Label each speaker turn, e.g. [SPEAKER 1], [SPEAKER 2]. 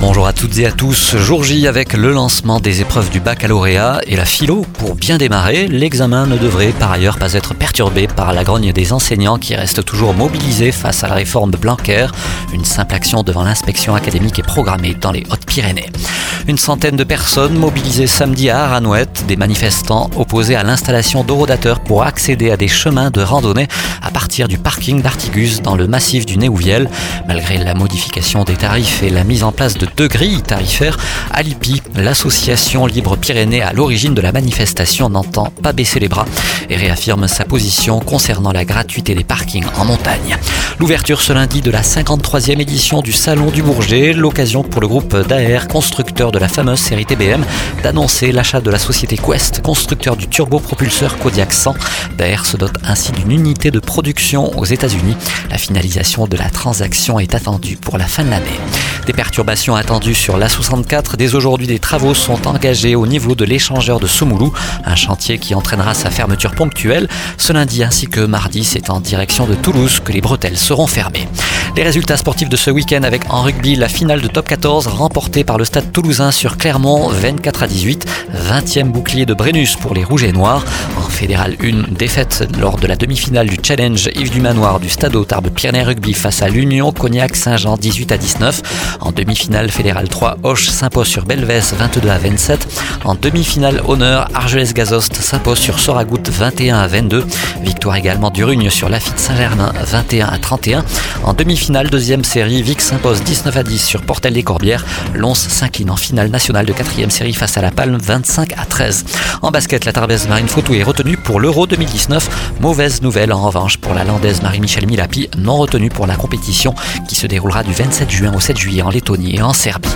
[SPEAKER 1] Bonjour à toutes et à tous. Jour J avec le lancement des épreuves du baccalauréat et la philo. Pour bien démarrer, l'examen ne devrait par ailleurs pas être perturbé par la grogne des enseignants qui restent toujours mobilisés face à la réforme de Blanquer. Une simple action devant l'inspection académique est programmée dans les Hautes-Pyrénées. Une centaine de personnes mobilisées samedi à Aranouette, des manifestants opposés à l'installation d'orodateurs pour accéder à des chemins de randonnée à partir du parking d'Artigus dans le massif du Néouviel. Malgré la modification des tarifs et la mise en place de deux grilles tarifaires, Alipi, l'association Libre Pyrénées à l'origine de la manifestation, n'entend pas baisser les bras et réaffirme sa position concernant la gratuité des parkings en montagne. L'ouverture ce lundi de la 53e édition du Salon du Bourget, l'occasion pour le groupe d'AR, constructeur de la fameuse série TBM, d'annoncer l'achat de la société Quest, constructeur du turbopropulseur Kodiak 100. Daer se dote ainsi d'une unité de production aux États-Unis. La finalisation de la transaction est attendue pour la fin de l'année. Des perturbations attendues sur l'A64. Dès aujourd'hui, des travaux sont engagés au niveau de l'échangeur de Soumoulou, un chantier qui entraînera sa fermeture ponctuelle. Ce lundi ainsi que mardi, c'est en direction de Toulouse que les bretelles seront fermées. Les résultats sportifs de ce week-end avec en rugby la finale de top 14 remportée par le stade toulousain sur Clermont 24 à 18, 20e bouclier de Brennus pour les Rouges et Noirs. En fédéral 1, défaite lors de la demi-finale du challenge Yves du Manoir du stade Tarbes Pyrénées Rugby face à l'Union Cognac Saint-Jean 18 à 19. En demi-finale fédéral 3, Hoche s'impose sur Belvès 22 à 27. En demi-finale honneur, Argelès-Gazost s'impose sur Soragout 21 à 22. Victoire également d'Urugne sur Lafitte Saint-Germain 21 à 31. En demi-finale, deuxième série, Vic s'impose 19 à 10 sur Portel des Corbières. Lons s'incline en finale nationale de quatrième série face à La Palme 25 à 13. En basket, la Tarbes Marine Photo est retenue pour l'Euro 2019. Mauvaise nouvelle en revanche pour la Landaise Marie-Michel Milapi, non retenue pour la compétition qui se déroulera du 27 juin au 7 juillet en Lettonie et en Serbie.